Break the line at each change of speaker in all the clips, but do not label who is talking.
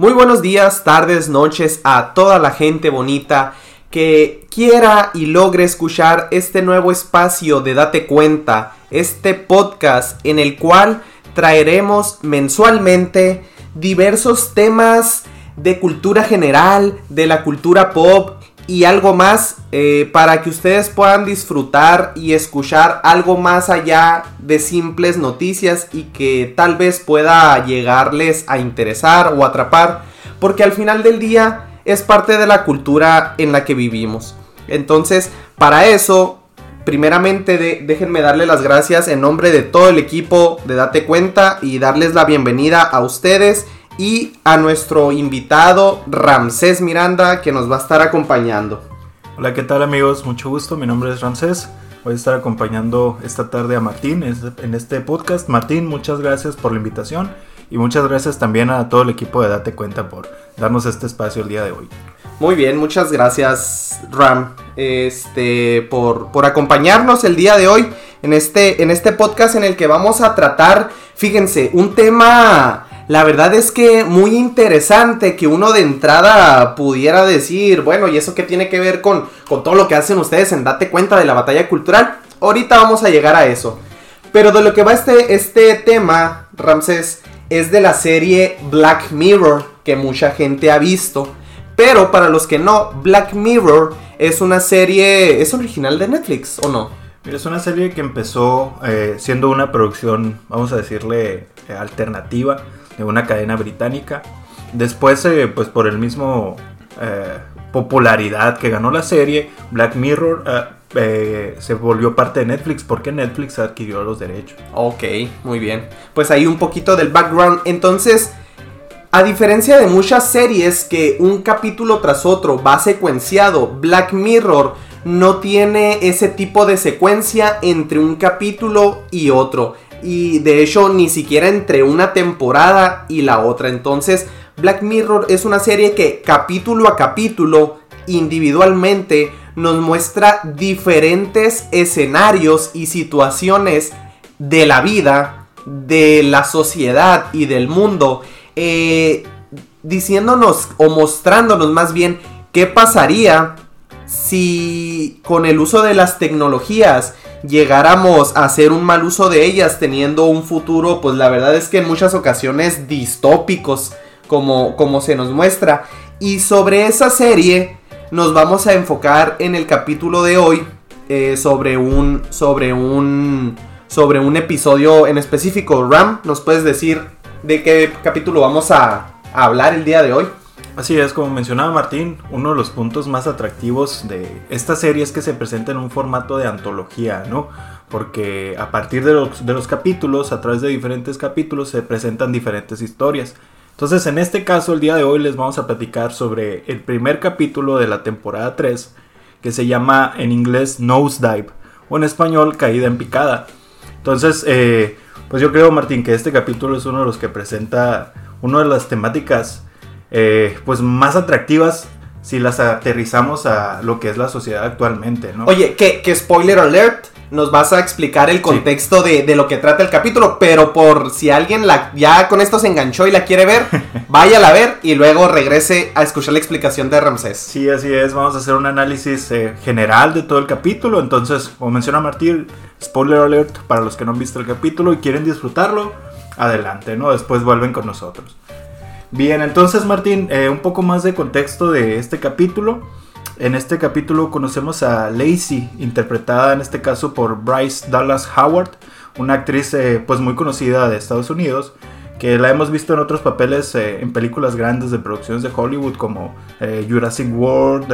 Muy buenos días, tardes, noches a toda la gente bonita que quiera y logre escuchar este nuevo espacio de Date Cuenta, este podcast en el cual traeremos mensualmente diversos temas de cultura general, de la cultura pop y algo más eh, para que ustedes puedan disfrutar y escuchar algo más allá de simples noticias y que tal vez pueda llegarles a interesar o atrapar porque al final del día es parte de la cultura en la que vivimos. Entonces, para eso, primeramente déjenme darle las gracias en nombre de todo el equipo de Date Cuenta y darles la bienvenida a ustedes y a nuestro invitado Ramsés Miranda que nos va a estar acompañando.
Hola, ¿qué tal amigos? Mucho gusto, mi nombre es Ramsés. Voy a estar acompañando esta tarde a Martín en este podcast. Martín, muchas gracias por la invitación y muchas gracias también a todo el equipo de Date Cuenta por darnos este espacio el día de hoy.
Muy bien, muchas gracias Ram este, por, por acompañarnos el día de hoy en este, en este podcast en el que vamos a tratar, fíjense, un tema la verdad es que muy interesante que uno de entrada pudiera decir, bueno, ¿y eso qué tiene que ver con, con todo lo que hacen ustedes en Date cuenta de la batalla cultural? Ahorita vamos a llegar a eso. Pero de lo que va este, este tema, Ramses, es de la serie Black Mirror, que mucha gente ha visto. Pero para los que no, Black Mirror es una serie, ¿es original de Netflix o no?
Mira, es una serie que empezó eh, siendo una producción, vamos a decirle, eh, alternativa una cadena británica. Después, eh, pues por el mismo eh, popularidad que ganó la serie, Black Mirror eh, se volvió parte de Netflix porque Netflix adquirió los derechos.
Ok, muy bien. Pues ahí un poquito del background. Entonces, a diferencia de muchas series que un capítulo tras otro va secuenciado, Black Mirror no tiene ese tipo de secuencia entre un capítulo y otro y de hecho ni siquiera entre una temporada y la otra. Entonces Black Mirror es una serie que capítulo a capítulo individualmente nos muestra diferentes escenarios y situaciones de la vida, de la sociedad y del mundo, eh, diciéndonos o mostrándonos más bien qué pasaría si con el uso de las tecnologías llegáramos a hacer un mal uso de ellas teniendo un futuro, pues la verdad es que en muchas ocasiones distópicos, como, como se nos muestra. Y sobre esa serie nos vamos a enfocar en el capítulo de hoy eh, sobre un sobre un sobre un episodio en específico. Ram, ¿nos puedes decir de qué capítulo vamos a hablar el día de hoy?
Así es, como mencionaba Martín, uno de los puntos más atractivos de esta serie es que se presenta en un formato de antología, ¿no? Porque a partir de los, de los capítulos, a través de diferentes capítulos, se presentan diferentes historias. Entonces, en este caso, el día de hoy les vamos a platicar sobre el primer capítulo de la temporada 3, que se llama en inglés Nosedive, o en español Caída en Picada. Entonces, eh, pues yo creo, Martín, que este capítulo es uno de los que presenta una de las temáticas eh, pues más atractivas si las aterrizamos a lo que es la sociedad actualmente, ¿no?
Oye, que, spoiler alert, nos vas a explicar el contexto de, lo que trata el capítulo, pero por si alguien la, ya con esto se enganchó y la quiere ver, váyala a ver y luego regrese a escuchar la explicación de Ramsés.
Sí, así es, vamos a hacer un análisis eh, general de todo el capítulo, entonces, como menciona Martín, spoiler alert para los que no han visto el capítulo y quieren disfrutarlo, adelante, ¿no? Después vuelven con nosotros. Bien, entonces Martín, eh, un poco más de contexto de este capítulo. En este capítulo conocemos a Lacey, interpretada en este caso por Bryce Dallas Howard, una actriz eh, pues muy conocida de Estados Unidos, que la hemos visto en otros papeles eh, en películas grandes de producciones de Hollywood como Jurassic World,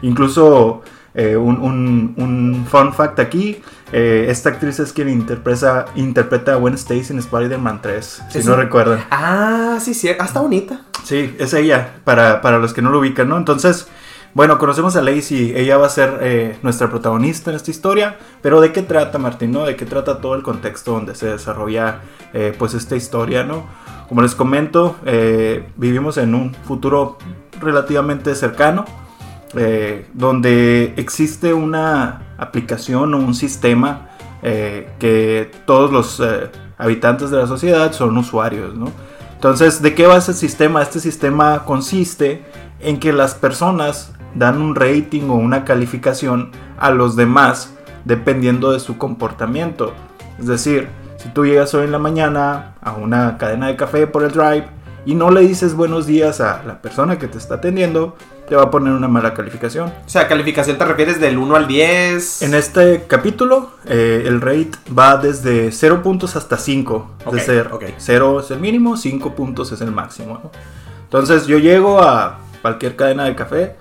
incluso un, un, fun fact aquí, eh, esta actriz es quien interpreta, interpreta a Gwen Stacy en Spider-Man 3, si no recuerdan.
Ah, sí, sí, hasta bonita.
Sí, es ella, para, para, los que no lo ubican, ¿no? Entonces, bueno, conocemos a Lacey, ella va a ser eh, nuestra protagonista en esta historia, pero ¿de qué trata, Martín, no? ¿De qué trata todo el contexto donde se desarrolla, eh, pues, esta historia, no? Como les comento, vivimos en un futuro relativamente cercano, donde existe una aplicación o un sistema eh, que todos los eh, habitantes de la sociedad son usuarios, ¿no? Entonces, ¿de qué va ese sistema? Este sistema consiste en que las personas dan un rating o una calificación a los demás dependiendo de su comportamiento. Es decir, si tú llegas hoy en la mañana a una cadena de café por el drive y no le dices buenos días a la persona que te está atendiendo, te va a poner una mala calificación.
O sea, calificación te refieres del 1 al 10.
En este capítulo, eh, el rate va desde 0 puntos hasta 5.
Ok,
de ser
ok.
0 es el mínimo, 5 puntos es el máximo. ¿no? Entonces yo llego a cualquier cadena de café,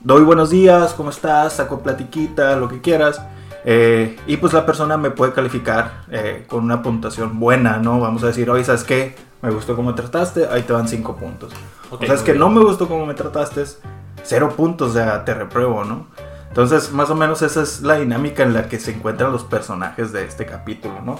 doy buenos días, ¿cómo estás? Saco platiquita, lo que quieras. eh, y pues la persona me puede calificar eh, con una puntuación buena, ¿no? Vamos a decir, oye, ¿sabes qué? Me gustó cómo me trataste, ahí te van 5 puntos.
Ok,
o sea, es que
bien.
no me gustó cómo me trataste, cero puntos, o sea, te repruebo, ¿no? Entonces, más o menos esa es la dinámica en la que se encuentran los personajes de este capítulo, ¿no?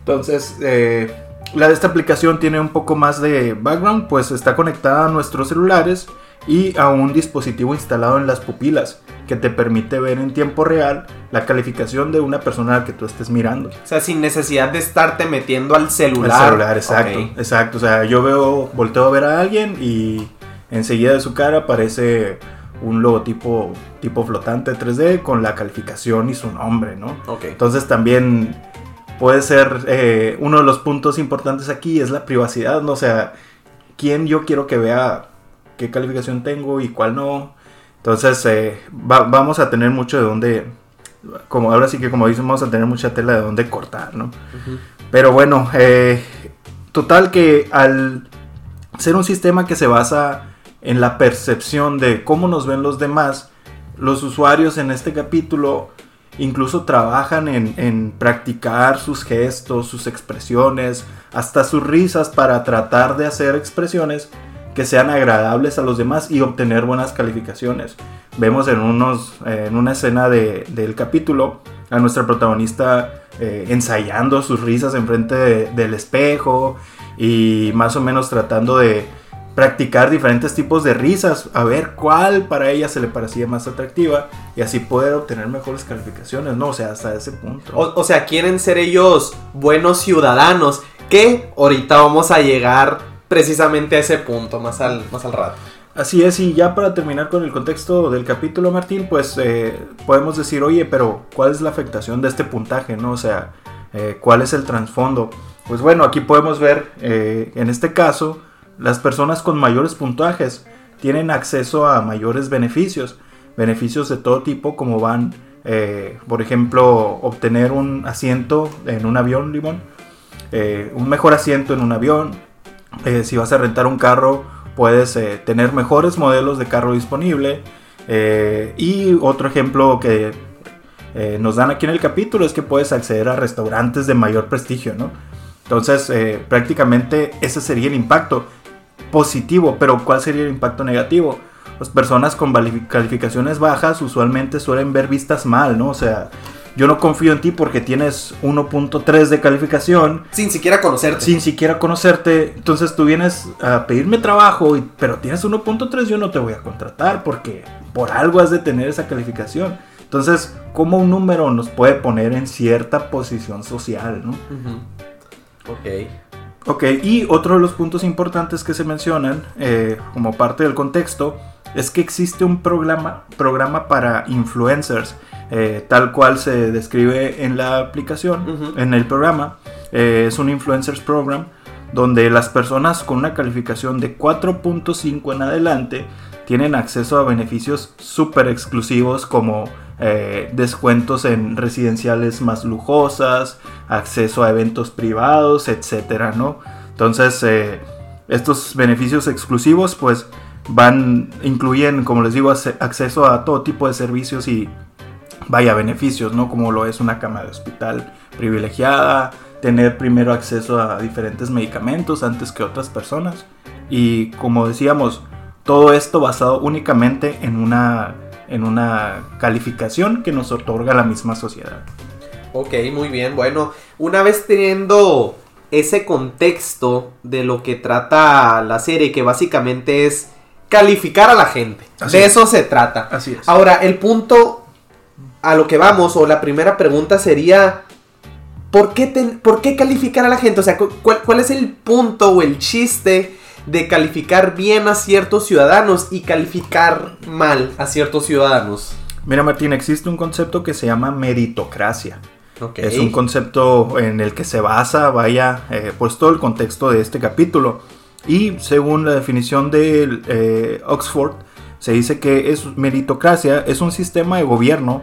Entonces, eh, la de esta aplicación tiene un poco más de background, pues está conectada a nuestros celulares y a un dispositivo instalado en las pupilas que te permite ver en tiempo real la calificación de una persona a la que tú estés mirando.
O sea, sin necesidad de estarte metiendo al
El
celular.
celular, exacto. Exacto. O sea, yo veo, volteo a ver a alguien y enseguida de su cara aparece un logotipo tipo flotante 3D con la calificación y su nombre, ¿no?
Ok.
Entonces también puede ser eh, uno de los puntos importantes aquí es la privacidad, ¿no? O sea, quién yo quiero que vea qué calificación tengo y cuál no. Entonces eh, va- vamos a tener mucho de dónde, como ahora sí que como dicen, vamos a tener mucha tela de dónde cortar, ¿no? Pero bueno, eh, total que al ser un sistema que se basa en la percepción de cómo nos ven los demás, los usuarios en este capítulo incluso trabajan en, en practicar sus gestos, sus expresiones, hasta sus risas para tratar de hacer expresiones que sean agradables a los demás y obtener buenas calificaciones. Vemos en, unos, en una escena de- del capítulo a nuestra protagonista eh, ensayando sus risas enfrente de- del espejo y más o menos tratando de practicar diferentes tipos de risas, a ver cuál para ella se le parecía más atractiva y así poder obtener mejores calificaciones, ¿no? O sea, hasta ese punto.
O, o sea, quieren ser ellos buenos ciudadanos. Que ahorita vamos a llegar precisamente a ese punto más al, más al rato.
Así es, y ya para terminar con el contexto del capítulo, Martín, pues eh, podemos decir, oye, pero ¿cuál es la afectación de este puntaje, no? O sea, eh, ¿cuál es el trasfondo? Pues bueno, aquí podemos ver, eh, en este caso, las personas con mayores puntajes tienen acceso a mayores beneficios, beneficios de todo tipo, como van, eh, por ejemplo, obtener un asiento en un avión, Limón, eh, un mejor asiento en un avión, eh, si vas a rentar un carro, puedes tener mejores modelos de carro disponible. Y otro ejemplo que nos dan aquí en el capítulo es que puedes acceder a restaurantes de mayor prestigio, ¿no? Entonces, prácticamente ese sería el impacto positivo, pero ¿cuál sería el impacto negativo? Las personas con calificaciones bajas usualmente suelen ver vistas mal, ¿no? O sea, yo no confío en ti porque tienes 1.3 de calificación
Sin siquiera conocerte.
sin siquiera conocerte. Entonces tú vienes a pedirme trabajo, y- pero tienes 1.3, yo no te voy a contratar porque por algo has de tener esa calificación. Entonces, ¿cómo un número nos puede poner en cierta posición social? ¿no?
Ujú. Ok.
Ok, y otro de los puntos importantes que se mencionan eh, como parte del contexto es que existe un programa, programa para influencers, eh, tal cual se describe en la aplicación, en el programa. Eh, es un influencers program donde las personas con una calificación de 4.5 en adelante tienen acceso a beneficios súper exclusivos como eh, descuentos en residenciales más lujosas, acceso a eventos privados, etcétera, ¿no? Entonces, eh, estos beneficios exclusivos, pues, van, incluyen, como les digo, acceso a todo tipo de servicios y, vaya, beneficios, ¿no? Como lo es una cama de hospital privilegiada, tener primero acceso a diferentes medicamentos antes que otras personas. Y como decíamos, todo esto basado únicamente en una, en una calificación que nos otorga la misma sociedad.
Ok, muy bien. Bueno, una vez teniendo ese contexto de lo que trata la serie, que básicamente es calificar a la gente.
Así
de
es.
eso se trata.
Así es.
Ahora, el punto a lo que vamos, o la primera pregunta sería, ¿por qué, ten- ¿por qué calificar a la gente? O sea, cu- ¿cuál, cuál es el punto o el chiste de calificar bien a ciertos ciudadanos y calificar mal a ciertos ciudadanos?
Mira, Martín, existe un concepto que se llama meritocracia. Es un concepto en el que se basa, vaya, eh, pues todo el contexto de este capítulo. Y según la definición de eh, Oxford, se dice que es meritocracia es un sistema de gobierno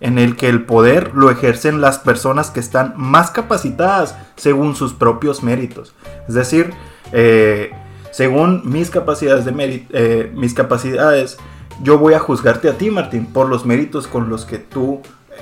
en el que el poder lo ejercen las personas que están más capacitadas según sus propios méritos. Es decir, eh, según mis capacidades de eh, mis capacidades, yo voy a juzgarte a ti, Martín, por los méritos con los que tú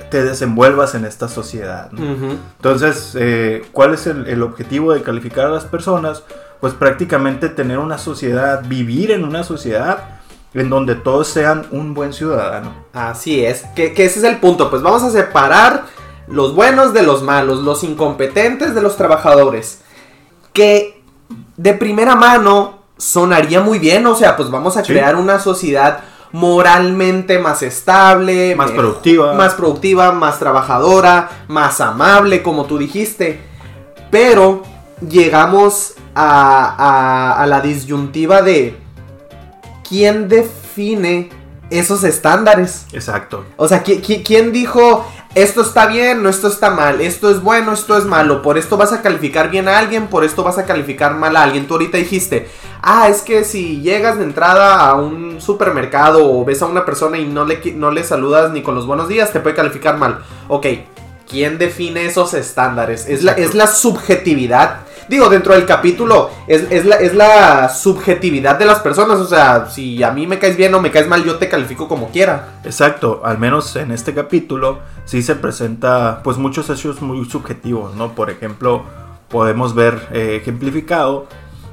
te desenvuelvas en esta sociedad. Entonces, eh, ¿cuál es el, el objetivo de calificar a las personas? Pues prácticamente tener una sociedad, vivir en una sociedad en donde todos sean un buen ciudadano.
Así es, que, que ese es el punto. Pues vamos a separar los buenos de los malos, los incompetentes de los trabajadores. Que de primera mano sonaría muy bien, o sea, pues vamos a
Sí.
crear una sociedad moralmente más estable,
Más
mej-
productiva.
más productiva, más trabajadora, más amable, como tú dijiste. Pero llegamos a, a- a la disyuntiva de quién define esos estándares.
Exacto.
O sea, ¿qui- qui- ¿quién dijo esto está bien, no esto está mal, esto es bueno, esto es malo, por esto vas a calificar bien a alguien, por esto vas a calificar mal a alguien? Tú ahorita dijiste, ah, es que si llegas de entrada a un supermercado o ves a una persona y no le, no le saludas ni con los buenos días, te puede calificar mal. Ok, ¿quién define esos estándares? Es la, es la subjetividad. Digo, dentro del capítulo es, es la, es la subjetividad de las personas. O sea, si a mí me caes bien o me caes mal, yo te califico como quiera.
Exacto, al menos en este capítulo sí se presenta pues muchos hechos muy subjetivos, ¿no? Por ejemplo, podemos ver eh, ejemplificado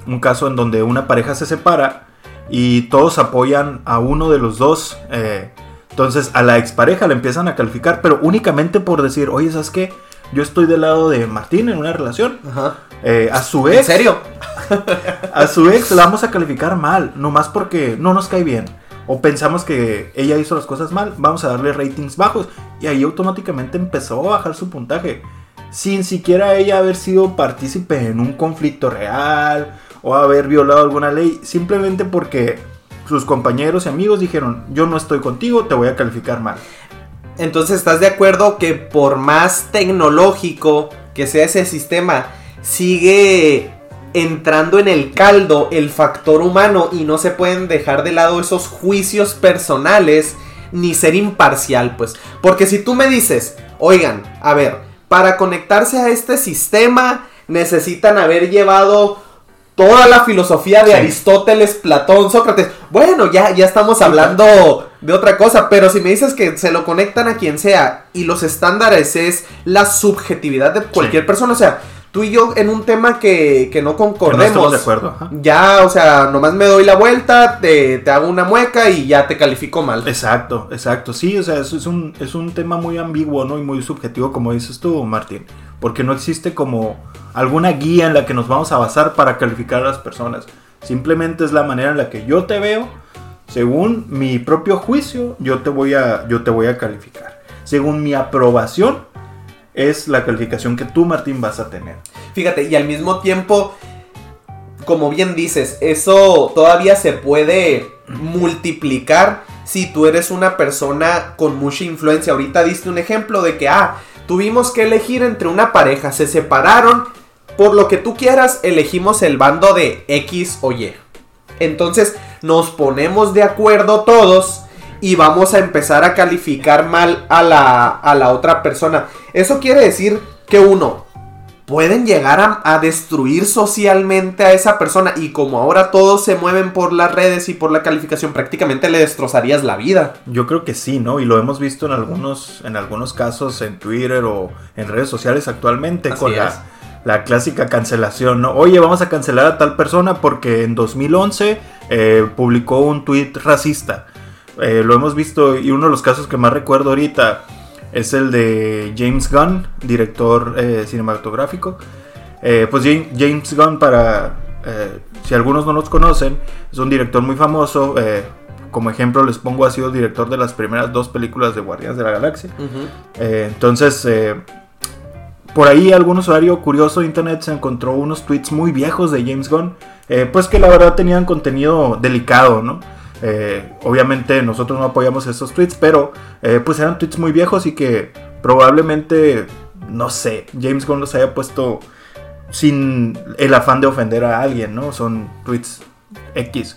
un caso en donde una pareja se separa y todos apoyan a uno de los dos. eh, entonces a la expareja le empiezan a calificar, pero únicamente por decir, oye, ¿sabes qué? Yo estoy del lado de Martín en una relación.
Ajá.
Eh, a su
¿En
ex,
serio?
a su ex la vamos a calificar mal, nomás porque no nos cae bien. O pensamos que ella hizo las cosas mal, vamos a darle ratings bajos. Y ahí automáticamente empezó a bajar su puntaje. Sin siquiera ella haber sido partícipe en un conflicto real o haber violado alguna ley. Simplemente porque sus compañeros y amigos dijeron, yo no estoy contigo, te voy a calificar mal.
Entonces, ¿estás de acuerdo que por más tecnológico que sea ese sistema, sigue entrando en el caldo el factor humano y no se pueden dejar de lado esos juicios personales ni ser imparcial, pues? Porque si tú me dices, oigan, a ver, para conectarse a este sistema necesitan haber llevado toda la filosofía de
Sí.
Aristóteles, Platón, Sócrates. Bueno, ya, ya estamos hablando de otra cosa, pero si me dices que se lo conectan a quien sea y los estándares es la subjetividad de cualquier
Sí.
persona, o sea, tú y yo en un tema que, que no
Que no
concordemos.
estamos de acuerdo. ajá.
Ya, o sea, nomás me doy la vuelta, te, te hago una mueca y ya te califico mal.
Exacto, exacto. Sí, o sea, eso es un, es un tema muy ambiguo, ¿no? Y muy subjetivo, como dices tú, Martín. Porque no existe como alguna guía en la que nos vamos a basar para calificar a las personas. Simplemente es la manera en la que yo te veo. Según mi propio juicio, yo te voy a, yo te voy a calificar. Según mi aprobación, es la calificación que tú, Martín, vas a tener.
Fíjate, y al mismo tiempo, como bien dices, eso todavía se puede multiplicar si tú eres una persona con mucha influencia. Ahorita diste un ejemplo de que, ah, tuvimos que elegir entre una pareja, se separaron, por lo que tú quieras, elegimos el bando de X o Y. Entonces nos ponemos de acuerdo todos y vamos a empezar a calificar mal a la, a la otra persona. Eso quiere decir que uno, pueden llegar a, a destruir socialmente a esa persona y como ahora todos se mueven por las redes y por la calificación, prácticamente le destrozarías la vida.
Yo creo que sí, ¿no? Y lo hemos visto en algunos, en algunos casos en Twitter o en redes sociales actualmente
Así
con
es.
la, la clásica cancelación, ¿no? Oye, vamos a cancelar a tal persona porque en 2011 eh, publicó un tweet racista. Eh, lo hemos visto y uno de los casos que más recuerdo ahorita es el de James Gunn, director eh, cinematográfico. Pues Jam- James Gunn, para si algunos no los conocen, es un director muy famoso. como ejemplo les pongo, ha sido director de las primeras dos películas de Guardianes de la Galaxia. Entonces, por ahí algún usuario curioso de internet se encontró unos tweets muy viejos de James Gunn, eh, pues que la verdad tenían contenido delicado, ¿no? Eh, obviamente nosotros no apoyamos esos tweets, pero eh, pues eran tweets muy viejos y que probablemente, no sé, James Gunn los haya puesto sin el afán de ofender a alguien, ¿no? Son tweets X.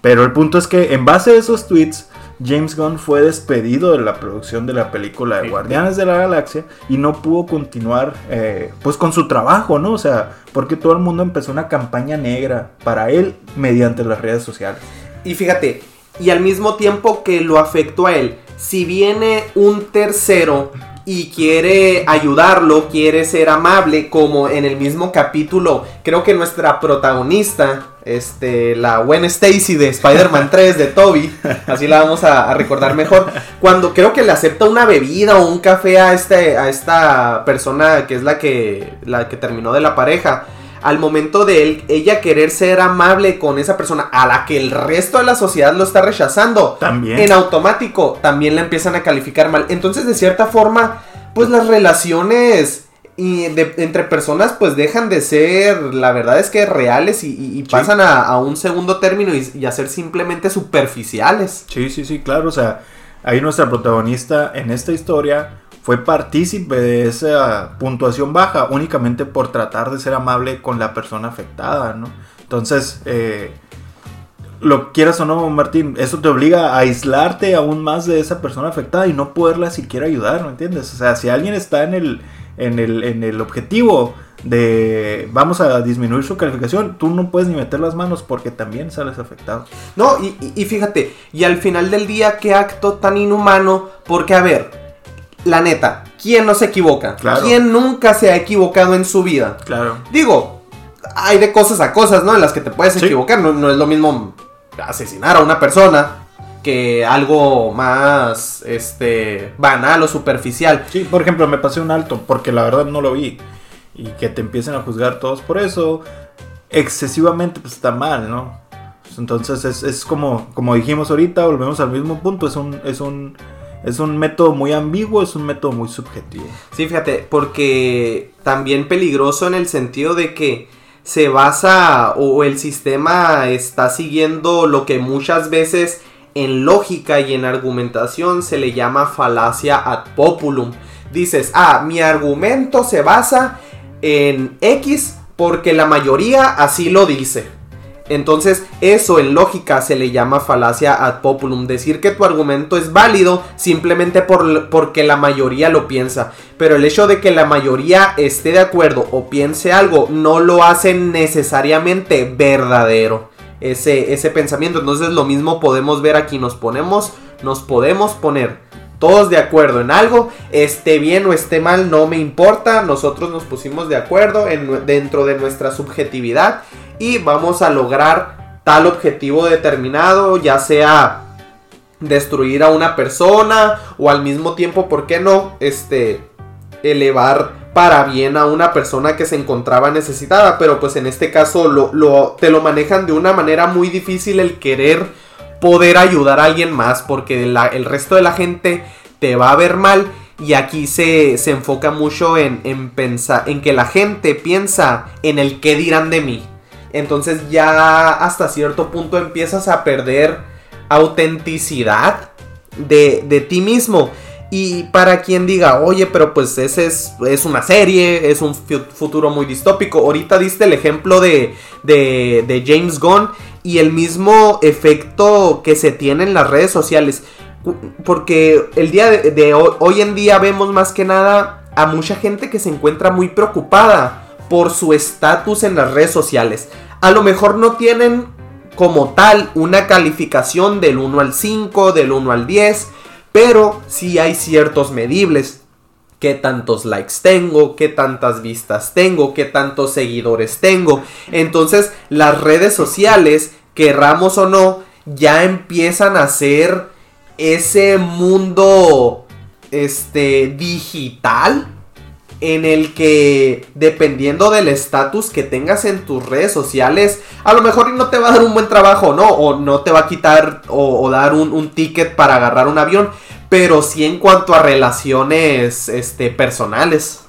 Pero el punto es que en base a esos tweets, James Gunn fue despedido de la producción de la película de Guardianes de la Galaxia y no pudo continuar eh, pues con su trabajo, ¿no? O sea, porque todo el mundo empezó una campaña negra para él mediante las redes sociales.
Y fíjate, y al mismo tiempo que lo afectó a él, si viene un tercero y quiere ayudarlo, quiere ser amable, como en el mismo capítulo, creo que nuestra protagonista, este, la Gwen Stacy de Spider-Man 3 de Toby, así la vamos a, recordar mejor, cuando creo que le acepta una bebida o un café a, este, a esta persona que es la que, la que terminó de la pareja, al momento de él, ella querer ser amable con esa persona a la que el resto de la sociedad lo está rechazando,
también
en automático también la empiezan a calificar mal. Entonces, de cierta forma, pues las relaciones y entre personas pues dejan de ser, la verdad es que reales y, pasan a, un segundo término y, y a ser simplemente superficiales.
Sí, sí, sí, claro, o sea, ahí nuestra protagonista en esta historia fue partícipe de esa puntuación baja únicamente por tratar de ser amable con la persona afectada, ¿no? Entonces, eh, lo quieras o no, Martín, eso te obliga a aislarte aún más de esa persona afectada y no poderla siquiera ayudar, ¿me entiendes? O sea, si alguien está en el, en el, en el objetivo de vamos a disminuir su calificación, tú no puedes ni meter las manos porque también sales afectado.
No, y, y fíjate, y al final del día, qué acto tan inhumano, porque a ver, la neta, ¿quién no se equivoca? ¿Quién nunca se ha equivocado en su vida?
Claro.
Digo, hay de cosas a cosas, ¿no? En las que te puedes equivocar. No, es lo mismo asesinar a una persona que algo más este banal o superficial.
Sí, por ejemplo, me pasé un alto porque la verdad no lo vi y que te empiecen a juzgar todos por eso excesivamente pues está mal, ¿no? Entonces es, es como como dijimos ahorita, volvemos al mismo punto, es un es un es un método muy ambiguo, es un método muy subjetivo.
Sí, fíjate, porque también peligroso en el sentido de que se basa o el sistema está siguiendo lo que muchas veces en lógica y en argumentación se le llama falacia ad populum. Dices, ah, mi argumento se basa en X porque la mayoría así lo dice. Entonces, eso en lógica se le llama falacia ad populum. Decir que tu argumento es válido simplemente por, porque la mayoría lo piensa. Pero el hecho de que la mayoría esté de acuerdo o piense algo no lo hace necesariamente verdadero. Ese, ese pensamiento. Entonces, lo mismo podemos ver aquí. Nos ponemos, nos podemos poner todos de acuerdo en algo, esté bien o esté mal, no me importa, nosotros nos pusimos de acuerdo en, dentro de nuestra subjetividad y vamos a lograr tal objetivo determinado, ya sea destruir a una persona o al mismo tiempo, ¿por qué no? Este, elevar para bien a una persona que se encontraba necesitada, pero pues en este caso lo, te lo manejan de una manera muy difícil el querer poder ayudar a alguien más, porque el resto de la gente te va a ver mal. Y aquí se, se enfoca mucho en, en, pensar, en que la gente piensa en el qué dirán de mí. Entonces ya hasta cierto punto empiezas a perder autenticidad de, de ti mismo. Y para quien diga, oye, pero pues ese es, es una serie, es un futuro muy distópico. Ahorita diste el ejemplo de, de, de James Gunn y el mismo efecto que se tiene en las redes sociales. Porque el día de, hoy, hoy en día vemos más que nada a mucha gente que se encuentra muy preocupada por su estatus en las redes sociales a lo mejor no tienen como tal una calificación del 1 al 5, del 1 al 10, pero sí hay ciertos medibles. ¿Qué tantos likes tengo? ¿Qué tantas vistas tengo? ¿Qué tantos seguidores tengo? Entonces las redes sociales, querramos o no, ya empiezan a ser ese mundo este digital en el que dependiendo del estatus que tengas en tus redes sociales, a lo mejor no te va a dar un buen trabajo, ¿no? O no te va a quitar o, dar un, ticket para agarrar un avión, pero sí en cuanto a relaciones este, personales.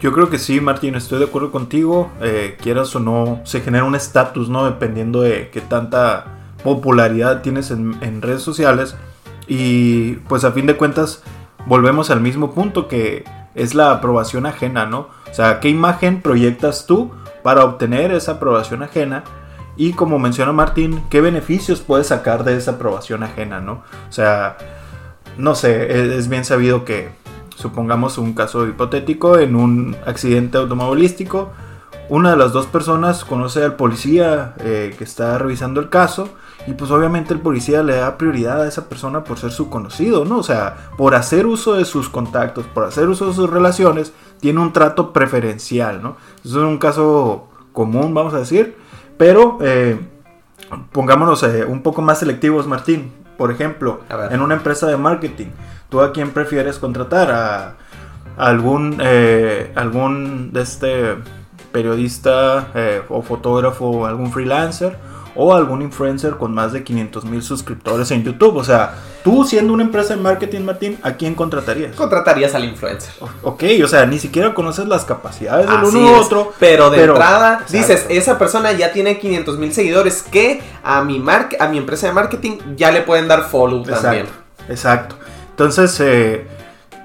Yo creo que sí, Martín, estoy de acuerdo contigo. Eh, quieras o no, se genera un estatus, ¿no? Dependiendo de qué tanta popularidad tienes en, en redes sociales. Y pues a fin de cuentas, volvemos al mismo punto que es la aprobación ajena, ¿no? O sea, ¿qué imagen proyectas tú para obtener esa aprobación ajena? Y como menciona Martín, ¿qué beneficios puedes sacar de esa aprobación ajena, ¿no? O sea, no sé, es, bien sabido que, supongamos un caso hipotético, en un accidente automovilístico, una de las dos personas conoce al policía eh, que está revisando el caso y pues obviamente el policía le da prioridad a esa persona por ser su conocido, ¿no? O sea, por hacer uso de sus contactos, por hacer uso de sus relaciones, tiene un trato preferencial, ¿no? Eso es un caso común, vamos a decir, pero eh, pongámonos eh, un poco más selectivos, Martín. Por ejemplo, en una empresa de marketing, ¿tú a quién prefieres contratar? ¿A algún, eh, algún de este periodista eh, o fotógrafo, algún freelancer? O algún influencer con más de 500 mil suscriptores en YouTube. O sea, tú siendo una empresa de marketing, Martín, ¿a quién contratarías?
Contratarías al influencer.
Ok, o sea, ni siquiera conoces las capacidades del
Así
uno u otro.
Pero de
pero-
entrada,
Exacto.
dices, esa persona ya tiene 500 mil seguidores que a mi, a mi empresa de marketing ya le pueden dar follow también.
Exacto, exacto. Entonces, eh,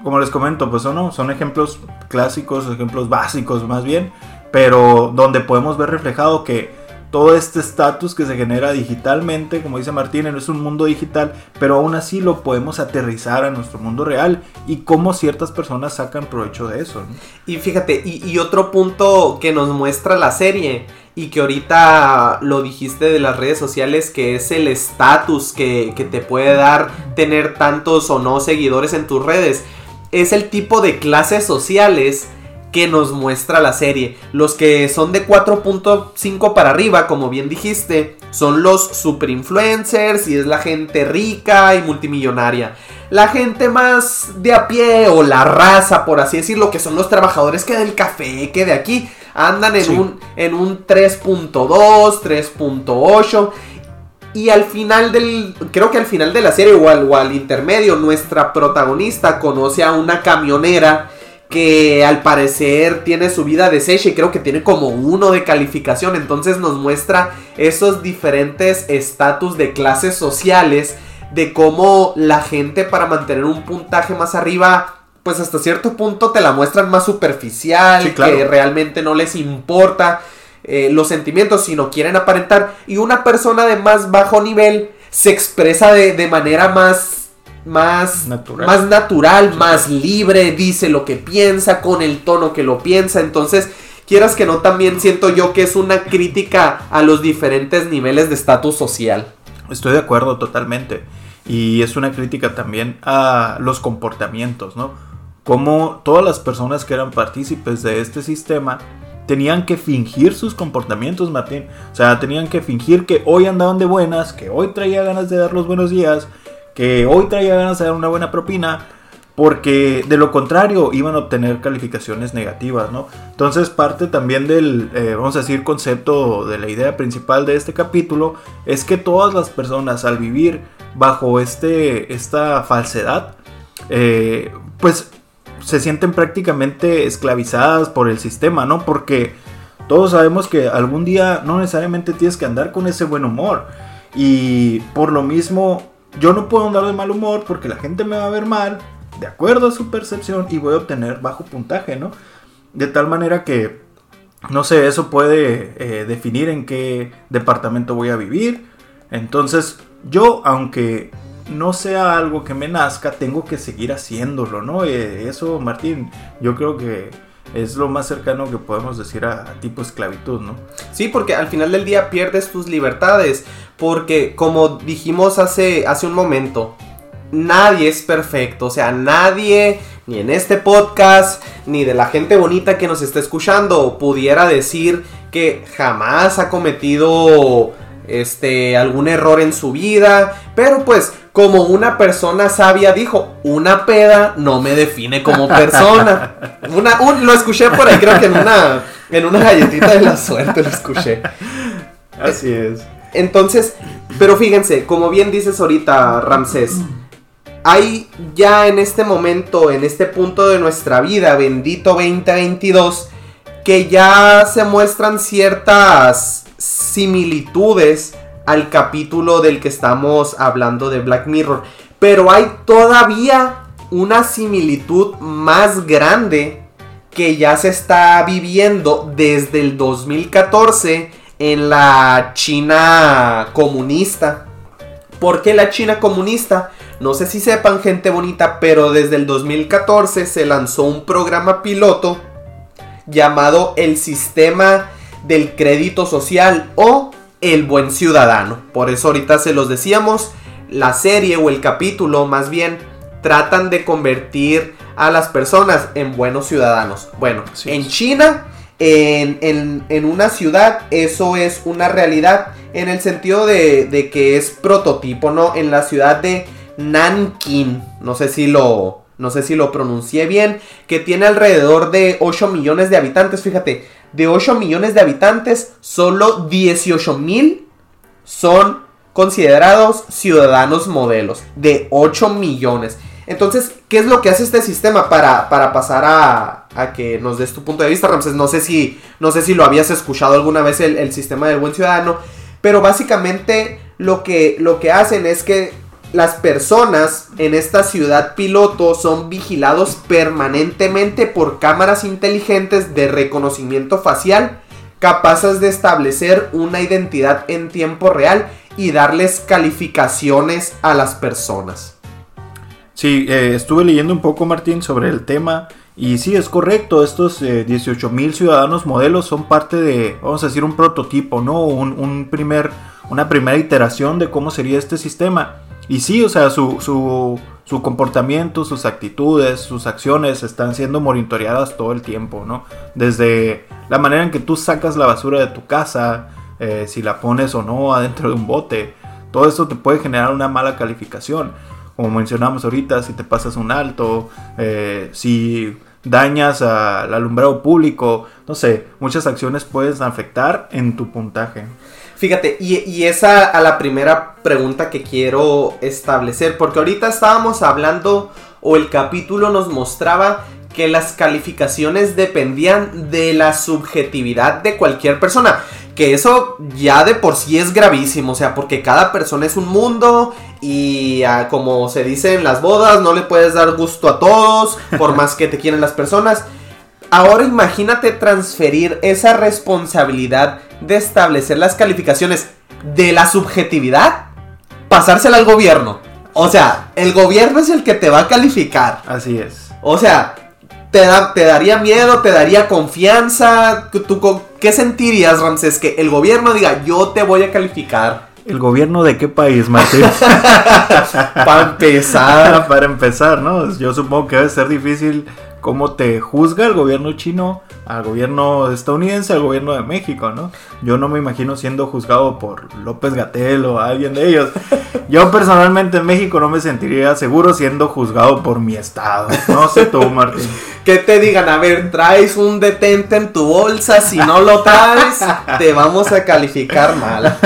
como les comento, pues son, son ejemplos clásicos, ejemplos básicos más bien, pero donde podemos ver reflejado que todo este estatus que se genera digitalmente, como dice Martín, es un mundo digital, pero aún así lo podemos aterrizar a nuestro mundo real y cómo ciertas personas sacan provecho de eso. ¿no?
Y fíjate, y, y otro punto que nos muestra la serie y que ahorita lo dijiste de las redes sociales, que es el estatus que, que te puede dar tener tantos o no seguidores en tus redes, es el tipo de clases sociales que nos muestra la serie. Los que son de 4.5 para arriba, como bien dijiste, son los super influencers y es la gente rica y multimillonaria. La gente más de a pie o la raza, por así decirlo, que son los trabajadores que del café, que de aquí, andan en
Sí.
un, en un 3.2, 3.8. Y al final del. Creo que al final de la serie o al, o al intermedio, nuestra protagonista conoce a una camionera que al parecer tiene su vida deshecha y creo que tiene como uno de calificación. Entonces nos muestra esos diferentes estatus de clases sociales. De cómo la gente para mantener un puntaje más arriba. Pues hasta cierto punto te la muestran más superficial.
Sí, claro.
Que realmente no les importa eh, los sentimientos, sino quieren aparentar. Y una persona de más bajo nivel se expresa de, de manera más. Más
Natural.
más natural, más libre, dice lo que piensa, con el tono que lo piensa. Entonces, quieras que no, también siento yo que es una crítica a los diferentes niveles de estatus social.
Estoy de acuerdo totalmente. Y es una crítica también a los comportamientos, ¿no? Como todas las personas que eran partícipes de este sistema tenían que fingir sus comportamientos, Martín. O sea, tenían que fingir que hoy andaban de buenas, que hoy traía ganas de dar los buenos días, que hoy traía ganas de dar una buena propina, porque de lo contrario iban a obtener calificaciones negativas, ¿no? Entonces parte también del, eh, vamos a decir, concepto de la idea principal de este capítulo es que todas las personas al vivir bajo este, esta falsedad, eh, pues se sienten prácticamente esclavizadas por el sistema, ¿no? Porque todos sabemos que algún día no necesariamente tienes que andar con ese buen humor. Y por lo mismo, yo no puedo andar de mal humor porque la gente me va a ver mal, de acuerdo a su percepción, y voy a obtener bajo puntaje, ¿no? De tal manera que, no sé, eso puede eh, definir en qué departamento voy a vivir. Entonces, yo, aunque no sea algo que me nazca, tengo que seguir haciéndolo, ¿no? Eh, eso, Martín, yo creo que es lo más cercano que podemos decir a, tipo esclavitud, ¿no?
Sí, porque al final del día pierdes tus libertades. Porque como dijimos hace, hace un momento, nadie es perfecto. O sea, nadie, ni en este podcast, ni de la gente bonita que nos está escuchando, pudiera decir que jamás ha cometido este algún error en su vida. Pero pues, como una persona sabia dijo, una peda no me define como persona. Una, un- lo escuché por ahí, creo que en una, en una galletita de la suerte lo escuché.
Así es.
Entonces, pero fíjense, como bien dices ahorita, Ramsés, hay ya en este momento, en este punto de nuestra vida, bendito 2022, que ya se muestran ciertas similitudes al capítulo del que estamos hablando de Black Mirror. Pero hay todavía una similitud más grande que ya se está viviendo desde el 2014 en la China comunista. ¿Por qué la China comunista? No sé si sepan gente bonita, pero desde el 2014 se lanzó un programa piloto llamado el Sistema del Crédito Social o el Buen Ciudadano. Por eso ahorita se los decíamos, la serie o el capítulo más bien tratan de convertir a las personas en buenos ciudadanos. Bueno, en China, en, una ciudad, eso es una realidad en el sentido de, de que es prototipo, ¿no? En la ciudad de Nankin, no sé si lo, no sé si lo pronuncié bien, que tiene alrededor de 8 millones de habitantes, fíjate, de 8 millones de habitantes, solo 18 mil son considerados ciudadanos modelos, de 8 millones. Entonces, ¿qué es lo que hace este sistema para, para pasar a, a, que nos des tu punto de vista, Ramses? No sé si, no sé si lo habías escuchado alguna vez el, el sistema del buen ciudadano, pero básicamente lo que, lo que hacen es que las personas en esta ciudad piloto son vigilados permanentemente por cámaras inteligentes de reconocimiento facial capaces de establecer una identidad en tiempo real y darles calificaciones a las personas.
Sí, eh, estuve leyendo un poco Martín sobre el tema y sí, es correcto, estos 18 eh, mil ciudadanos modelos son parte de, vamos a decir, un prototipo, ¿no? Un, primer, una primera iteración de cómo sería este sistema. Y sí, o sea, su, su, comportamiento, sus actitudes, sus acciones están siendo monitoreadas todo el tiempo, ¿no? Desde la manera en que tú sacas la basura de tu casa, eh, si la pones o no adentro de un bote, todo esto te puede generar una mala calificación. Como mencionamos ahorita, si te pasas un alto, eh, si dañas al alumbrado público, no sé, muchas acciones pueden afectar en tu puntaje.
Fíjate, y, esa a la primera pregunta que quiero establecer, porque ahorita estábamos hablando o el capítulo nos mostraba que las calificaciones dependían de la subjetividad de cualquier persona. Que eso ya de por sí es gravísimo, o sea, porque cada persona es un mundo y ah, como se dice en las bodas, no le puedes dar gusto a todos, por más que te quieran las personas. Ahora imagínate transferir esa responsabilidad de establecer las calificaciones de la subjetividad, pasársela al gobierno. O sea, el gobierno es el que te va a calificar.
Así es.
O sea, te, da, te daría miedo, te daría confianza. ¿Tú, ¿Qué sentirías, Ramses? Que el gobierno diga, yo te voy a calificar.
¿El gobierno de qué país, Martín?
Para empezar.
Para empezar, ¿no? Yo supongo que debe ser difícil cómo te juzga el gobierno chino al gobierno estadounidense, al gobierno de México, ¿no? Yo no me imagino siendo juzgado por López Gatel o alguien de ellos. Yo personalmente en México no me sentiría seguro siendo juzgado por mi estado. No sé tú, Martín.
Que te digan, a ver, traes un detente en tu bolsa, si no lo traes, te vamos a calificar mal.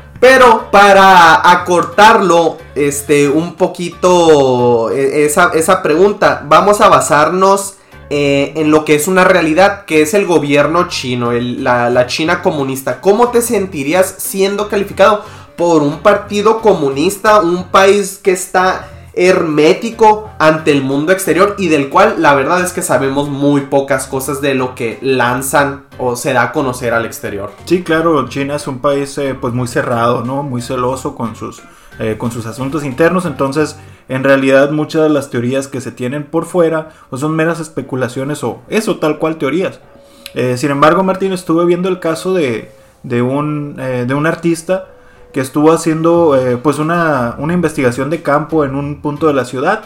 Pero para acortarlo este, un poquito e, esa, esa pregunta, vamos a basarnos eh, en lo que es una realidad, que es el gobierno chino, la, China comunista. ¿Cómo te sentirías siendo calificado por un partido comunista, un país que está hermético ante el mundo exterior y del cual la verdad es que sabemos muy pocas cosas de lo que lanzan o se da a conocer al exterior.
Sí, claro, China es un país eh, pues muy cerrado, ¿no? Muy celoso con sus, eh, con sus asuntos internos, entonces en realidad muchas de las teorías que se tienen por fuera pues son meras especulaciones o eso tal cual teorías. Eh, sin embargo, Martín, estuve viendo el caso de, de, un, de un artista que estuvo haciendo eh, pues una, una, investigación de campo en un punto de la ciudad.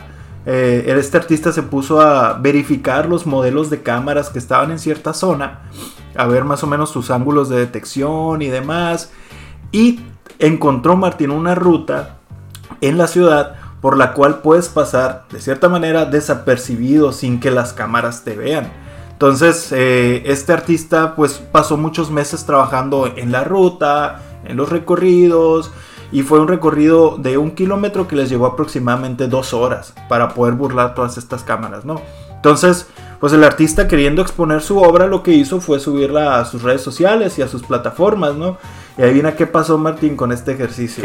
este artista se puso a verificar los modelos de cámaras que estaban en cierta zona, a ver más o menos sus ángulos de detección y demás. Y encontró Martín una ruta en la ciudad por la cual puedes pasar de cierta manera desapercibido sin que las cámaras te vean. Entonces, eh, este artista pues pasó muchos meses trabajando en la ruta, en los recorridos, Y fue un recorrido de un kilómetro que les llevó aproximadamente dos horas para poder burlar todas estas cámaras, ¿no? Entonces, pues el artista queriendo exponer su obra lo que hizo fue subirla a sus redes sociales y a sus plataformas, ¿no? Y adivina qué pasó Martín con este ejercicio.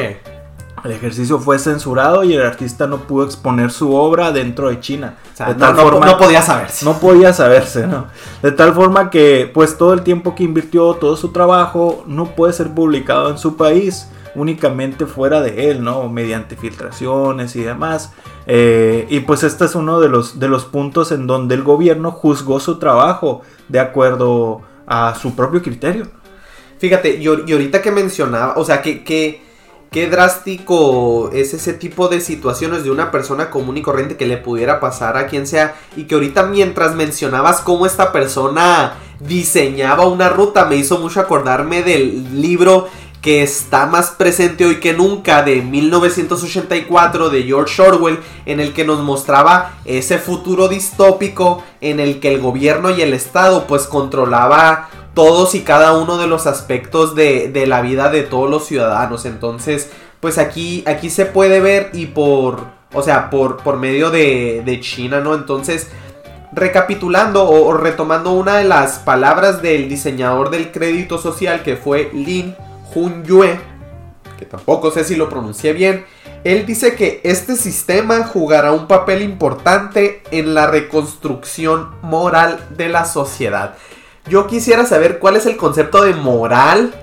El ejercicio fue censurado y el artista no pudo exponer su obra dentro de China.
O sea,
de
no,
tal
no-
forma,
no podía saberse.
no podía saberse, ¿no? De tal forma que pues todo el tiempo que invirtió, todo su trabajo, no puede ser publicado en su país, únicamente fuera de él, ¿no? Mediante filtraciones y demás. Eh, y pues este es uno de los, de los puntos en donde el gobierno juzgó su trabajo de acuerdo a su propio criterio.
Fíjate, y ahorita que mencionaba, o sea, que, que, qué drástico es ese tipo de situaciones de una persona común y corriente que le pudiera pasar a quien sea. Y que ahorita mientras mencionabas cómo esta persona diseñaba una ruta, me hizo mucho acordarme del libro que está más presente hoy que nunca de 1984 de George Orwell en el que nos mostraba ese futuro distópico en el que el gobierno y el Estado pues controlaba todos y cada uno de los aspectos de, la vida de todos los ciudadanos. Entonces, pues aquí, aquí se puede ver y por, o sea, por, por medio de, China, ¿no? Entonces, recapitulando o, o retomando una de las palabras del diseñador del crédito social que fue Lin Hunyue, que tampoco sé si lo pronuncié bien, él dice que este sistema jugará un papel importante en la reconstrucción moral de la sociedad. Yo quisiera saber cuál es el concepto de moral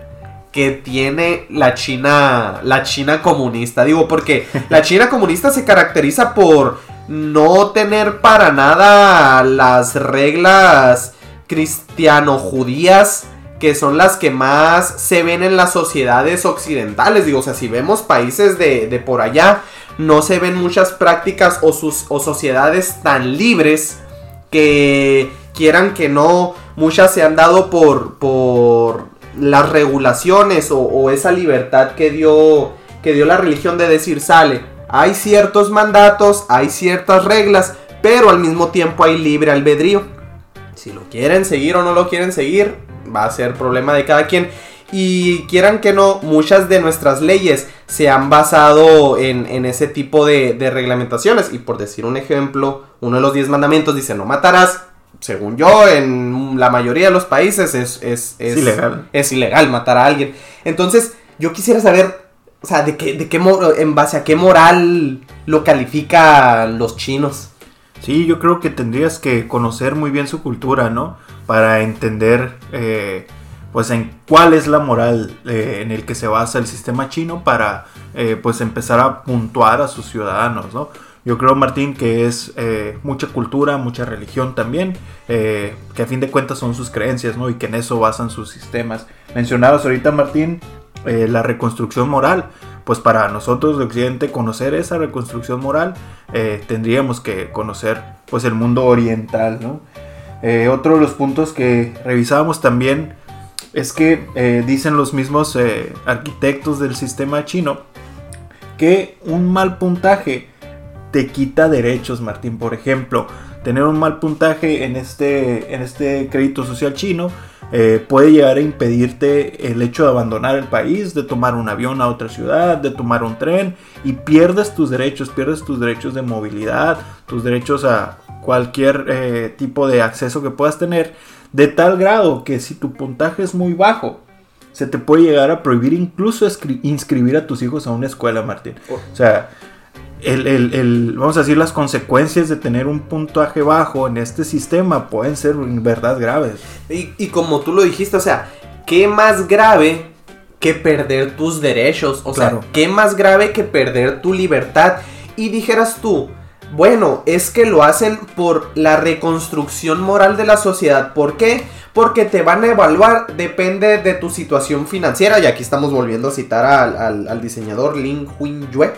que tiene la China, la China comunista. Digo, porque la China comunista se caracteriza por no tener para nada las reglas cristiano-judías que son las que más se ven en las sociedades occidentales. Digo, o sea, si vemos países de, de por allá, no se ven muchas prácticas o, sus, o sociedades tan libres que quieran que no, muchas se han dado por, por las regulaciones o, esa libertad que dio, que dio la religión de decir, sale, hay ciertos mandatos, hay ciertas reglas, pero al mismo tiempo hay libre albedrío. Si lo quieren seguir o no lo quieren seguir, va a ser problema de cada quien. Y quieran que no, muchas de nuestras leyes se han basado en, en ese tipo de, de reglamentaciones. Y por decir un ejemplo, uno de los 10 mandamientos dice no matarás. Según yo, en la mayoría de los países es, es, es,
ilegal.
es ilegal matar a alguien. Entonces, yo quisiera saber, o sea, de qué, de qué en base a qué moral lo califican los chinos.
Sí, yo creo que tendrías que conocer muy bien su cultura, ¿no? Para entender, eh, pues, en cuál es la moral eh, en el que se basa el sistema chino para, eh, pues, empezar a puntuar a sus ciudadanos, ¿no? Yo creo, Martín, que es eh, mucha cultura, mucha religión también, eh, que a fin de cuentas son sus creencias, ¿no? Y que en eso basan sus sistemas. Mencionabas ahorita, Martín, eh, la reconstrucción moral. Pues para nosotros de Occidente conocer esa reconstrucción moral, tendríamos que conocer pues el mundo oriental, ¿no? Otro de los puntos que revisábamos también es que dicen los mismos arquitectos del sistema chino que un mal puntaje te quita derechos, Martín. Por ejemplo, tener un mal puntaje en este, en este crédito social chino eh, puede llegar a impedirte el hecho de abandonar el país, de tomar un avión a otra ciudad, de tomar un tren y pierdes tus derechos, pierdes tus derechos de movilidad, tus derechos a cualquier eh, tipo de acceso que puedas tener, de tal grado que si tu puntaje es muy bajo, se te puede llegar a prohibir incluso inscribir a tus hijos a una escuela, Martín. O sea, el, el- el- vamos a decir, las consecuencias de tener un puntaje bajo en este sistema pueden ser en verdad graves.
Y, y como tú lo dijiste, o sea, ¿qué más grave que perder tus derechos? O
Claro.
sea, ¿qué más grave que perder tu libertad? Y dijeras tú, bueno, es que lo hacen por la reconstrucción moral de la sociedad. ¿Por qué? Porque te van a evaluar, depende de tu situación financiera. Y aquí estamos volviendo a citar al, al- al diseñador Lin Huiyue.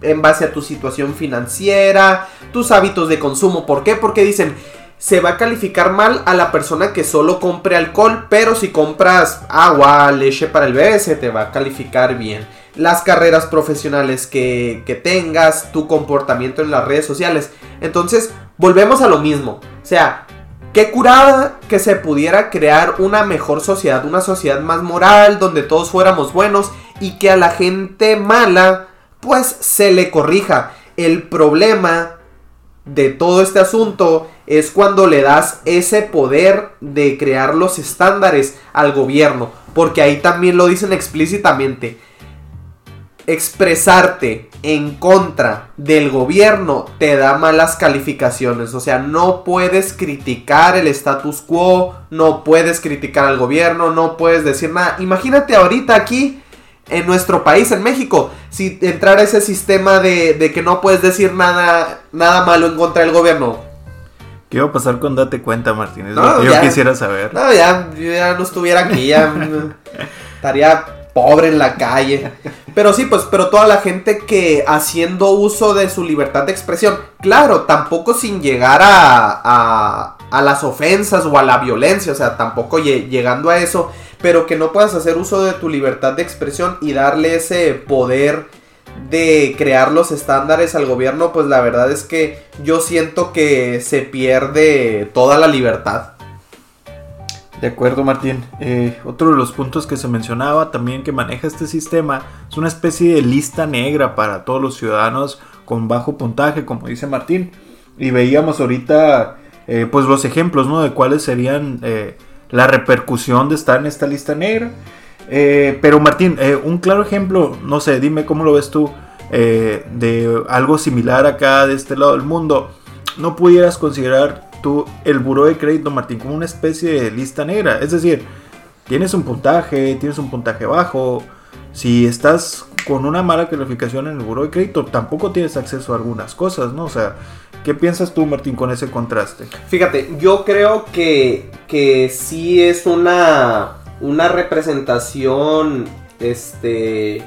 En base a tu situación financiera, tus hábitos de consumo. ¿Por qué? Porque dicen, se va a calificar mal a la persona que solo compre alcohol, pero si compras agua, leche para el bebé, se te va a calificar bien. Las carreras profesionales que, que tengas, tu comportamiento en las redes sociales. Entonces, volvemos a lo mismo. O sea, Qué curada que se pudiera crear una mejor sociedad, una sociedad más moral, donde todos fuéramos buenos y que a la gente mala pues se le corrija. El problema de todo este asunto es cuando le das ese poder de crear los estándares al gobierno, porque ahí también lo dicen explícitamente expresarte en contra del gobierno te da malas calificaciones. O sea, no puedes criticar el status quo, no puedes criticar al gobierno, no puedes decir nada. Imagínate ahorita aquí en nuestro país, en México, si entrara ese sistema de, que no puedes decir nada, nada malo en contra del gobierno.
¿Qué va a pasar con Date Cuenta, Martínez? yo quisiera saber.
No, ya, ya no estuviera aquí, ya estaría pobre en la calle. Pero sí, pues, pero toda la gente que haciendo uso de su libertad de expresión, claro, tampoco sin llegar a, a, las ofensas o a la violencia, o sea, tampoco llegando a eso, pero que no puedas hacer uso de tu libertad de expresión y darle ese poder de crear los estándares al gobierno, pues la verdad es que yo siento que se pierde toda la libertad.
De acuerdo, Martín. Eh, otro de los puntos que se mencionaba también que maneja este sistema es una especie de lista negra para todos los ciudadanos con bajo puntaje, como dice Martín. Y veíamos ahorita, eh, pues los ejemplos, ¿no? De cuáles serían eh, la repercusión de estar en esta lista negra. pero Martín, un claro ejemplo, no sé, dime cómo lo ves tú, de algo similar acá de este lado del mundo. No pudieras considerar tú el buro de crédito, Martín, como una especie de lista negra. Es decir, tienes un puntaje, tienes un puntaje bajo. Si estás con una mala calificación en el buro de crédito, tampoco tienes acceso a algunas cosas, ¿no? O sea, ¿qué piensas tú, Martín, con ese contraste?
Fíjate, yo creo que, que sí es una, una representación, este,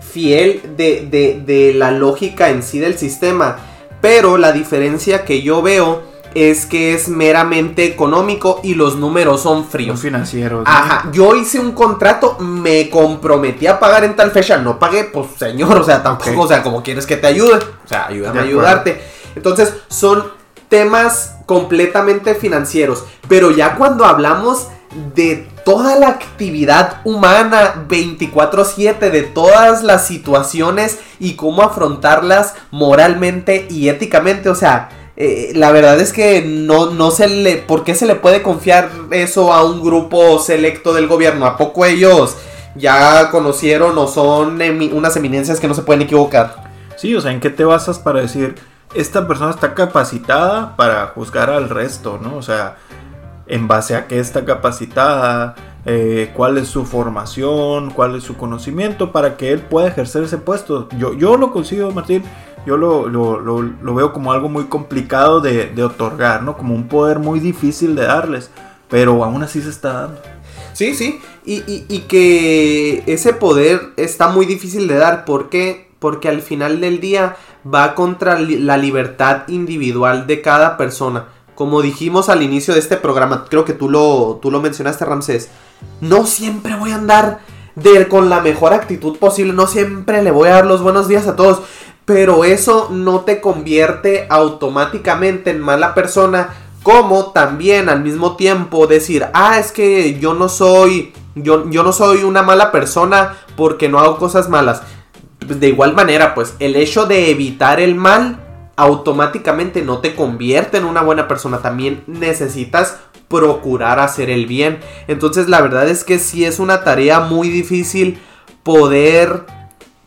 fiel de, de, de la lógica en sí del sistema. Pero la diferencia que yo veo es que es meramente económico y los números son fríos.
financieros.
Ajá, yo hice un contrato, me comprometí a pagar en tal fecha, no pagué, pues señor, o sea, tampoco, o sea, como quieres que te ayude, o sea, ayúdame a ayudarte. Entonces, son temas completamente financieros, pero ya cuando hablamos de toda la actividad humana 24/7, de todas las situaciones y cómo afrontarlas moralmente y éticamente, o sea, eh, la verdad es que no, no se le. ¿Por qué se le puede confiar eso a un grupo selecto del gobierno? ¿A poco ellos ya conocieron o son unas eminencias que no se pueden equivocar?
Sí, o sea, ¿en qué te basas para decir esta persona está capacitada para juzgar al resto, ¿no? O sea, en base a qué está capacitada, eh, cuál es su formación, cuál es su conocimiento para que él pueda ejercer ese puesto. Yo, yo lo consigo, Martín yo lo, veo como algo muy complicado de, otorgar, ¿no? Como un poder muy difícil de darles, pero aún así se está dando.
Sí, sí, y, que ese poder está muy difícil de dar, ¿por qué? Porque al final del día va contra la libertad individual de cada persona. Como dijimos al inicio de este programa, creo que tú lo, tú lo mencionaste, Ramsés, no siempre voy a andar de, con la mejor actitud posible, no siempre le voy a dar los buenos días a todos. Pero eso no te convierte automáticamente en mala persona. Como también al mismo tiempo decir, ah, es que yo no soy, yo, yo no soy una mala persona porque no hago cosas malas. De igual manera, pues el hecho de evitar el mal automáticamente no te convierte en una buena persona. También necesitas procurar hacer el bien. Entonces la verdad es que sí es una tarea muy difícil poder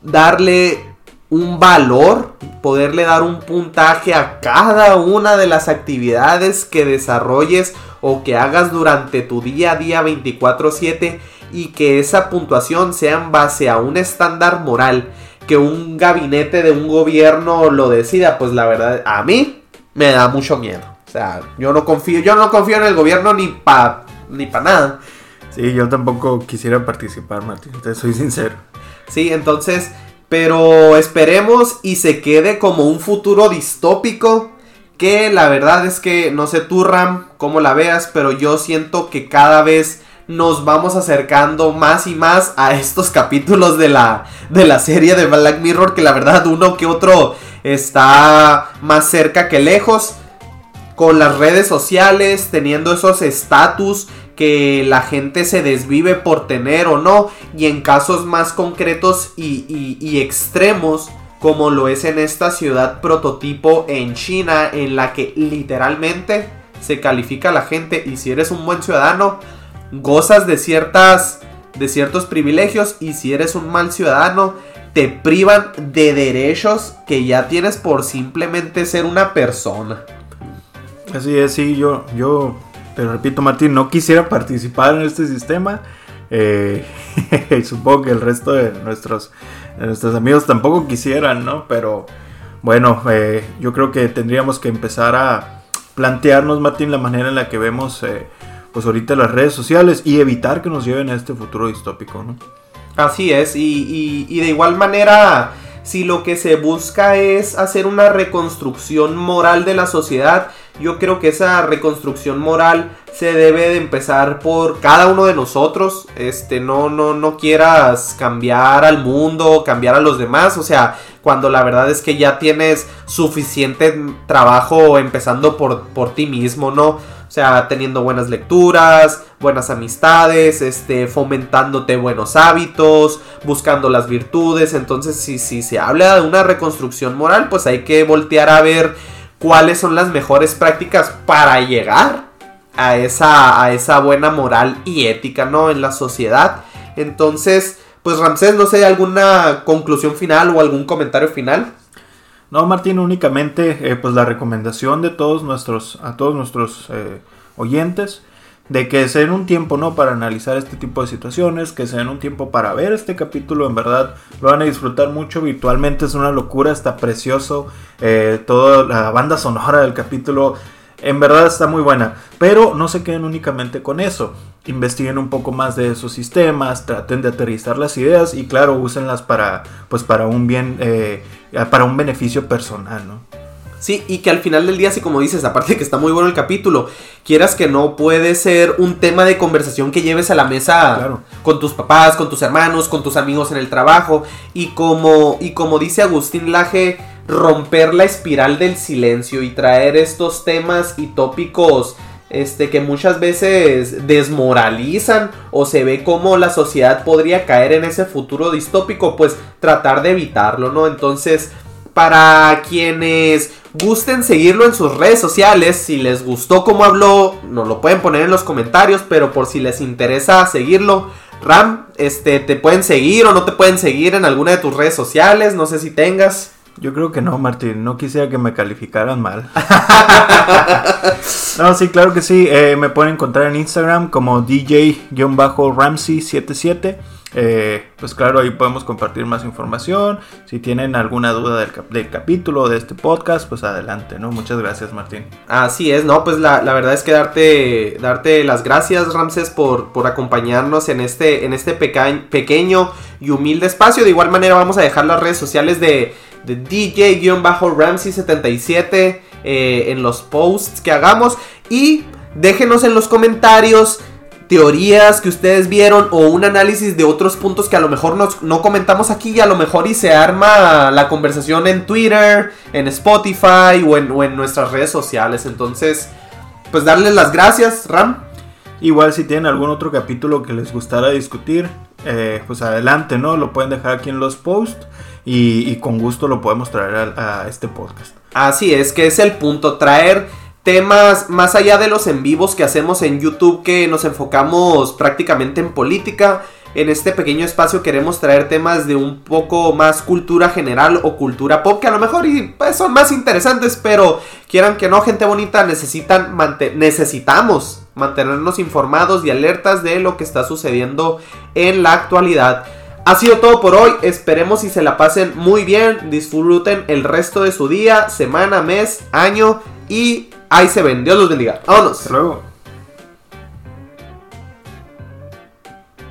darle un valor, poderle dar un puntaje a cada una de las actividades que desarrolles o que hagas durante tu día a día 24/7 y que esa puntuación sea en base a un estándar moral, que un gabinete de un gobierno lo decida, pues la verdad a mí me da mucho miedo. O sea, yo no confío, yo no confío en el gobierno ni para ni para nada.
Sí, yo tampoco quisiera participar, Martín, te soy sincero.
Sí, entonces pero esperemos y se quede como un futuro distópico. Que la verdad es que no sé tú, Ram, cómo la veas, pero yo siento que cada vez nos vamos acercando más y más a estos capítulos de la, de la serie de Black Mirror. Que la verdad, uno que otro está más cerca que lejos. con las redes sociales, teniendo esos estatus que la gente se desvive por tener o no, y en casos más concretos y, extremos, como lo es en esta ciudad prototipo en China, en la que literalmente se califica a la gente y si eres un buen ciudadano, gozas de ciertas de ciertos privilegios y si eres un mal ciudadano, te privan de derechos que ya tienes por simplemente ser una persona.
Así es, sí, yo, yo te repito, Martín, no quisiera participar en este sistema. Eh, supongo que el resto de nuestros, nuestros amigos tampoco quisieran, ¿no? Pero bueno, eh, yo creo que tendríamos que empezar a plantearnos, Martín, la manera en la que vemos, eh, pues ahorita las redes sociales y evitar que nos lleven a este futuro distópico, ¿no?
Así es, y, y de igual manera, si lo que se busca es hacer una reconstrucción moral de la sociedad, yo creo que esa reconstrucción moral se debe de empezar por cada uno de nosotros. Este, no, no, no quieras cambiar al mundo, cambiar a los demás. O sea, cuando la verdad es que ya tienes suficiente trabajo empezando por, por ti mismo, ¿no? O sea, teniendo buenas lecturas, buenas amistades, este, fomentándote buenos hábitos, buscando las virtudes. Entonces, si, si se habla de una reconstrucción moral, pues hay que voltear a ver cuáles son las mejores prácticas para llegar a esa, buena moral y ética, ¿no? En la sociedad. Entonces, pues Ramsés, no sé, ¿alguna conclusión final o algún comentario final?
No, Martín, únicamente eh, pues la recomendación de todos nuestros, a todos nuestros eh, oyentes de que se den un tiempo, ¿no? Para analizar este tipo de situaciones, que se den un tiempo para ver este capítulo, en verdad lo van a disfrutar mucho, virtualmente es una locura, está precioso, eh, toda la banda sonora del capítulo, en verdad está muy buena, pero no se queden únicamente con eso, investiguen un poco más de esos sistemas, traten de aterrizar las ideas y claro, úsenlas para, pues para un bien, eh, para un beneficio personal, ¿no?
Sí, y que al final del día, así como dices, aparte de que está muy bueno el capítulo, quieras que no puede ser un tema de conversación que lleves a la mesa con tus papás, con tus hermanos, con tus amigos en el trabajo. Y como, y como dice Agustín Laje, romper la espiral del silencio y traer estos temas y tópicos este, que muchas veces desmoralizan o se ve como la sociedad podría caer en ese futuro distópico, pues tratar de evitarlo, ¿no? Entonces, para quienes gusten seguirlo en sus redes sociales. Si les gustó cómo habló, nos lo pueden poner en los comentarios. Pero por si les interesa seguirlo, Ram, este, te pueden seguir o no te pueden seguir en alguna de tus redes sociales. No sé si tengas.
Yo creo que no, Martín. No quisiera que me calificaran mal. no, sí, claro que sí. Eh, me pueden encontrar en Instagram como DJ-Ramsey77. Eh, pues claro, ahí podemos compartir más información. Si tienen alguna duda del, capítulo o de este podcast, pues adelante, ¿no? Muchas gracias, Martín.
Así es, ¿no? Pues la, verdad es que darte, darte las gracias, Ramses, por, por acompañarnos en este, en este pequeño y humilde espacio. De igual manera vamos a dejar las redes sociales de, de DJ-Ramsey77 eh, en los posts que hagamos. Y déjenos en los comentarios teorías que ustedes vieron o un análisis de otros puntos que a lo mejor no comentamos aquí y a lo mejor y se arma la conversación en Twitter, en Spotify o en, nuestras redes sociales. Entonces, pues darles las gracias, Ram.
Igual si tienen algún otro capítulo que les gustara discutir, eh, pues adelante, ¿no? Lo pueden dejar aquí en los posts y, con gusto lo podemos traer a este podcast.
Así es, que es el punto, traer temas más allá de los en vivos que hacemos en YouTube que nos enfocamos prácticamente en política. En este pequeño espacio queremos traer temas de un poco más cultura general o cultura pop que a lo mejor y, pues, son más interesantes, pero quieran que no, gente bonita, necesitan necesitamos mantenernos informados y alertas de lo que está sucediendo en la actualidad. Ha sido todo por hoy, esperemos y se la pasen muy bien, disfruten el resto de su día, semana, mes, año y Ahí se ven. Dios los bendiga. Vámonos.
Hasta luego.